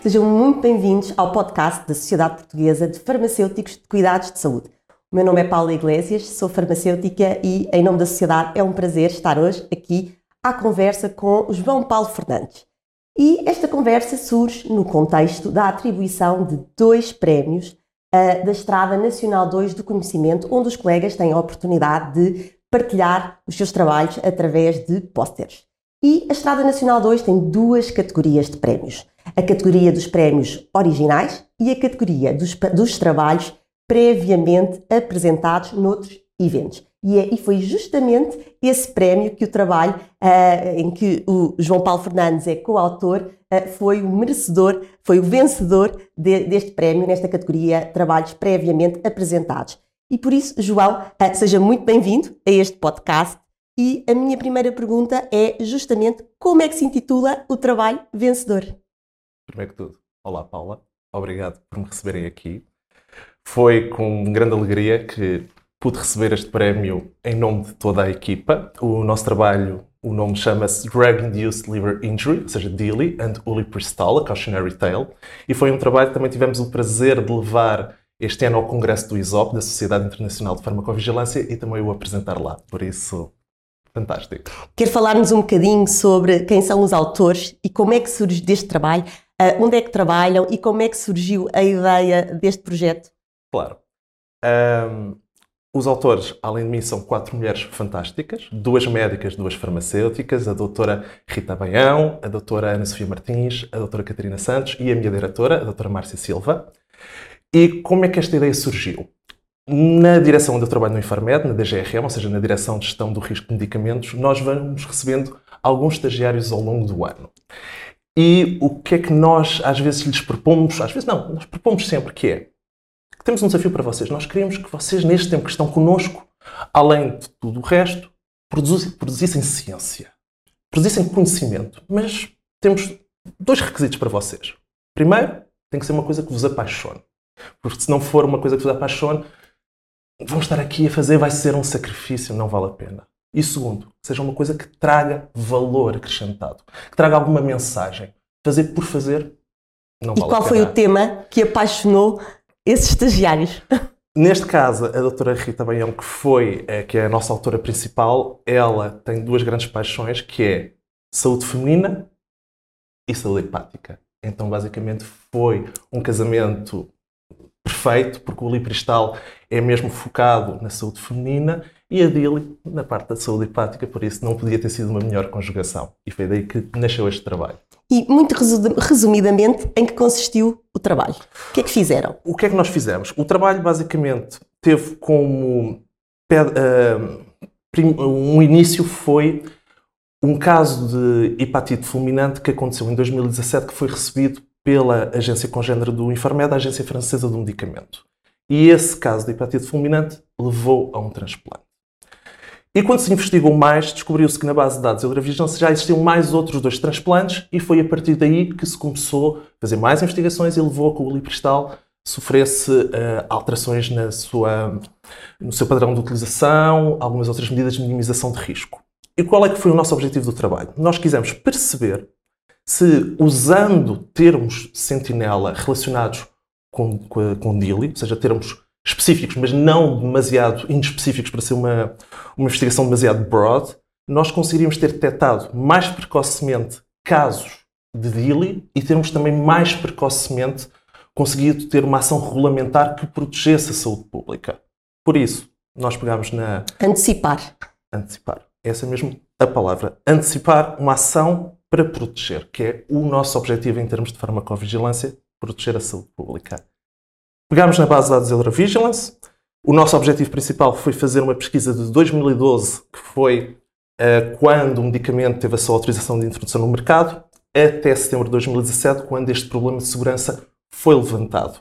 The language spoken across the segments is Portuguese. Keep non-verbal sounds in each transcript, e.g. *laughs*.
Sejam muito bem-vindos ao podcast da Sociedade Portuguesa de Farmacêuticos de Cuidados de Saúde. O meu nome é Paula Iglesias, sou farmacêutica e, em nome da sociedade, é um prazer estar hoje aqui à conversa com João Paulo Fernandes. E esta conversa surge no contexto da atribuição de dois prémios uh, da Estrada Nacional 2 do Conhecimento, onde os colegas têm a oportunidade de partilhar os seus trabalhos através de pósteres. E a Estrada Nacional 2 tem duas categorias de prémios. A categoria dos prémios originais e a categoria dos, dos trabalhos previamente apresentados noutros eventos. E, é, e, foi justamente esse prémio que o trabalho uh, em que o João Paulo Fernandes é coautor uh, foi o merecedor, foi o vencedor de, deste prémio nesta categoria Trabalhos Previamente Apresentados. E por isso, João, uh, seja muito bem-vindo a este podcast. E a minha primeira pergunta é justamente como é que se intitula o trabalho vencedor? Primeiro que tudo, olá Paula, obrigado por me receberem aqui. Foi com grande alegria que pude receber este prémio em nome de toda a equipa. O nosso trabalho, o nome chama-se Drug-Induced Liver Injury, ou seja, DILI and Ulipristal, a Cautionary Tale. E foi um trabalho que também tivemos o prazer de levar este ano ao Congresso do ISOP, da Sociedade Internacional de Farmacovigilância, e também o apresentar lá. Por isso, fantástico. Quer falar-nos um bocadinho sobre quem são os autores e como é que surge deste trabalho? Uh, onde é que trabalham e como é que surgiu a ideia deste projeto? Claro. Um, os autores, além de mim, são quatro mulheres fantásticas, duas médicas, duas farmacêuticas, a doutora Rita Baião, a doutora Ana Sofia Martins, a doutora Catarina Santos e a minha diretora, a doutora Márcia Silva. E como é que esta ideia surgiu? Na direção onde eu trabalho no Infarmed, na DGRM, ou seja, na Direção de Gestão do Risco de Medicamentos, nós vamos recebendo alguns estagiários ao longo do ano. E o que é que nós às vezes lhes propomos? Às vezes não, nós propomos sempre que é temos um desafio para vocês. Nós queremos que vocês, neste tempo que estão connosco, além de tudo o resto, produzissem ciência, produzissem conhecimento. Mas temos dois requisitos para vocês. Primeiro, tem que ser uma coisa que vos apaixone. Porque se não for uma coisa que vos apaixone, vão estar aqui a fazer, vai ser um sacrifício, não vale a pena. E segundo, seja uma coisa que traga valor acrescentado, que traga alguma mensagem. Fazer por fazer não e vale qual foi o tema que apaixonou esses estagiários? *laughs* Neste caso, a doutora Rita Baião, que foi, eh, que é a nossa autora principal, ela tem duas grandes paixões, que é saúde feminina e saúde hepática. Então, basicamente, foi um casamento perfeito, porque o Lipristal é mesmo focado na saúde feminina e a Dili na parte da saúde hepática, por isso não podia ter sido uma melhor conjugação. E foi daí que nasceu este trabalho. E, muito resumidamente, em que consistiu o trabalho? O que é que fizeram? O que é que nós fizemos? O trabalho, basicamente, teve como. Uh, um início foi um caso de hepatite fulminante que aconteceu em 2017, que foi recebido pela agência congênera do Infarmed, a agência francesa do medicamento. E esse caso de hepatite fulminante levou a um transplante. E quando se investigou mais, descobriu-se que na base de dados da Eurovigilância já existiam mais outros dois transplantes e foi a partir daí que se começou a fazer mais investigações e levou a que o Lipristal sofresse uh, alterações na sua, no seu padrão de utilização, algumas outras medidas de minimização de risco. E qual é que foi o nosso objetivo do trabalho? Nós quisemos perceber se, usando termos sentinela relacionados com, com, com DILI, ou seja, termos específicos, mas não demasiado inespecíficos para ser uma, uma investigação demasiado broad, nós conseguiríamos ter detectado mais precocemente casos de DILI e termos também mais precocemente conseguido ter uma ação regulamentar que protegesse a saúde pública. Por isso, nós pegámos na. Antecipar. Antecipar. Essa é mesmo a palavra. Antecipar uma ação para proteger, que é o nosso objetivo em termos de farmacovigilância, proteger a saúde pública. Pegámos na base de dados Eurovigilance. O nosso objetivo principal foi fazer uma pesquisa de 2012, que foi uh, quando o medicamento teve a sua autorização de introdução no mercado, até setembro de 2017, quando este problema de segurança foi levantado.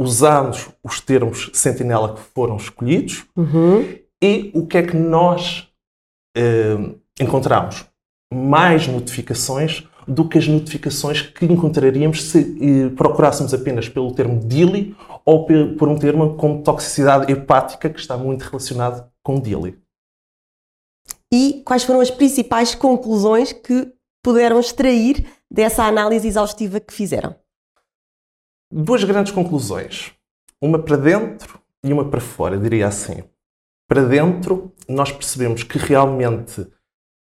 Usámos os termos sentinela que foram escolhidos uhum. e o que é que nós uh, encontramos? Mais notificações do que as notificações que encontraríamos se eh, procurássemos apenas pelo termo DILI ou por um termo como toxicidade hepática, que está muito relacionado com DILI. E quais foram as principais conclusões que puderam extrair dessa análise exaustiva que fizeram? duas grandes conclusões. Uma para dentro e uma para fora, diria assim. Para dentro, nós percebemos que realmente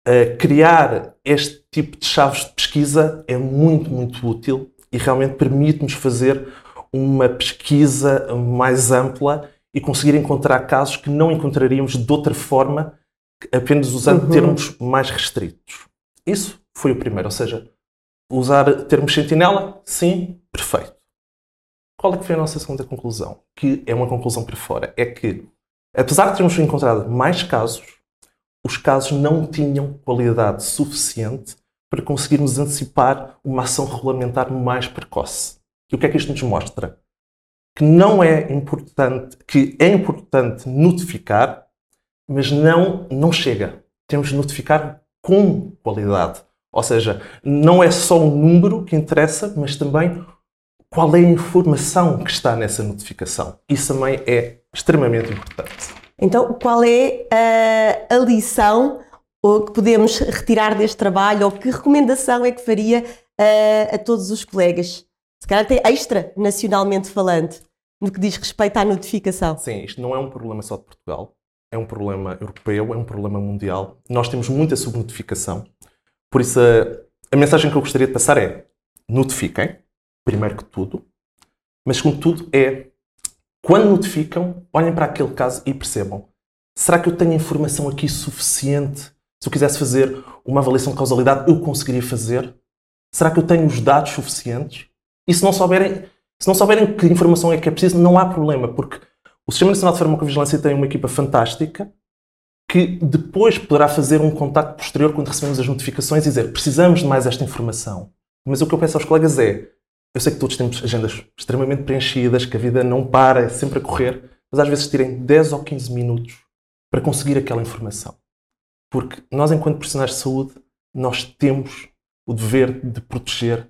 uh, criar este tipo de chaves de pesquisa é muito, muito útil e realmente permite-nos fazer uma pesquisa mais ampla e conseguir encontrar casos que não encontraríamos de outra forma, apenas usando uhum. termos mais restritos. Isso foi o primeiro, ou seja, usar termos sentinela, sim, perfeito. Qual é que foi a nossa segunda conclusão? Que é uma conclusão para fora. É que, apesar de termos encontrado mais casos, os casos não tinham qualidade suficiente para conseguirmos antecipar uma ação regulamentar mais precoce. E o que é que isto nos mostra? Que não é importante, que é importante notificar, mas não, não chega. Temos de notificar com qualidade. Ou seja, não é só o número que interessa, mas também qual é a informação que está nessa notificação. Isso também é extremamente importante. Então, qual é a, a lição que podemos retirar deste trabalho ou que recomendação é que faria a, a todos os colegas? Se calhar até extra, nacionalmente falando, no que diz respeito à notificação. Sim, isto não é um problema só de Portugal, é um problema europeu, é um problema mundial. Nós temos muita subnotificação. Por isso, a, a mensagem que eu gostaria de passar é: notifiquem, primeiro que tudo, mas segundo tudo é quando notificam, olhem para aquele caso e percebam: será que eu tenho informação aqui suficiente? Se eu quisesse fazer uma avaliação de causalidade, eu conseguiria fazer? Será que eu tenho os dados suficientes? E se não souberem, se não souberem que informação é que é preciso, não há problema, porque o Sistema Nacional de Farmacovigilância tem uma equipa fantástica que depois poderá fazer um contacto posterior quando recebemos as notificações e dizer precisamos de mais esta informação. Mas o que eu peço aos colegas é eu sei que todos temos agendas extremamente preenchidas, que a vida não para, é sempre a correr, mas às vezes tirem 10 ou 15 minutos para conseguir aquela informação. Porque nós, enquanto profissionais de saúde, nós temos o dever de proteger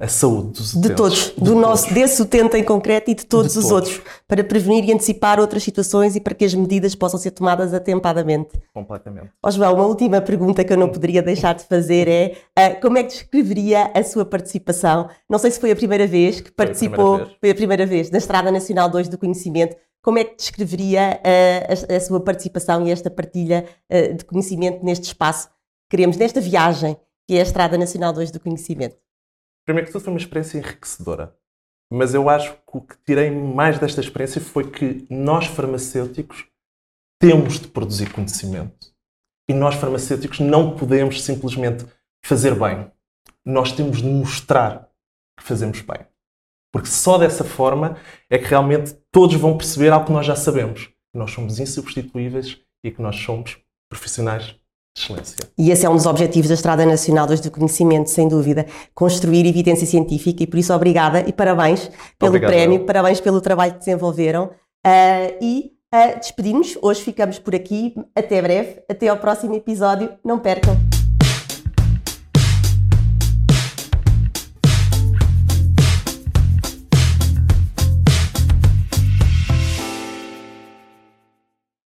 a saúde dos utentes. De todos, de do todos. nosso, desse utente em concreto e de todos de os todos. outros, para prevenir e antecipar outras situações e para que as medidas possam ser tomadas atempadamente. Completamente. Ó João, uma última pergunta que eu não poderia deixar de fazer é uh, como é que descreveria a sua participação? Não sei se foi a primeira vez que participou, foi a primeira vez, foi a primeira vez na Estrada Nacional 2 do Conhecimento. Como é que descreveria uh, a, a, sua participação e esta partilha uh, de conhecimento neste espaço que queremos, nesta viagem que é a Estrada Nacional 2 do Conhecimento? Primeiro que tudo foi uma experiência enriquecedora. Mas eu acho que o que tirei mais desta experiência foi que nós farmacêuticos temos de produzir conhecimento. E nós farmacêuticos não podemos simplesmente fazer bem. Nós temos de mostrar que fazemos bem. Porque só dessa forma é que realmente todos vão perceber algo que nós já sabemos. Que nós somos insubstituíveis e que nós somos profissionais excelência. E esse é um dos objetivos da Estrada Nacional do Conhecimento, sem dúvida, construir evidência científica e por isso obrigada e parabéns pelo Obrigado, prémio, parabéns pelo trabalho que desenvolveram uh, e uh, despedimos. Hoje ficamos por aqui, até breve, até ao próximo episódio, não percam.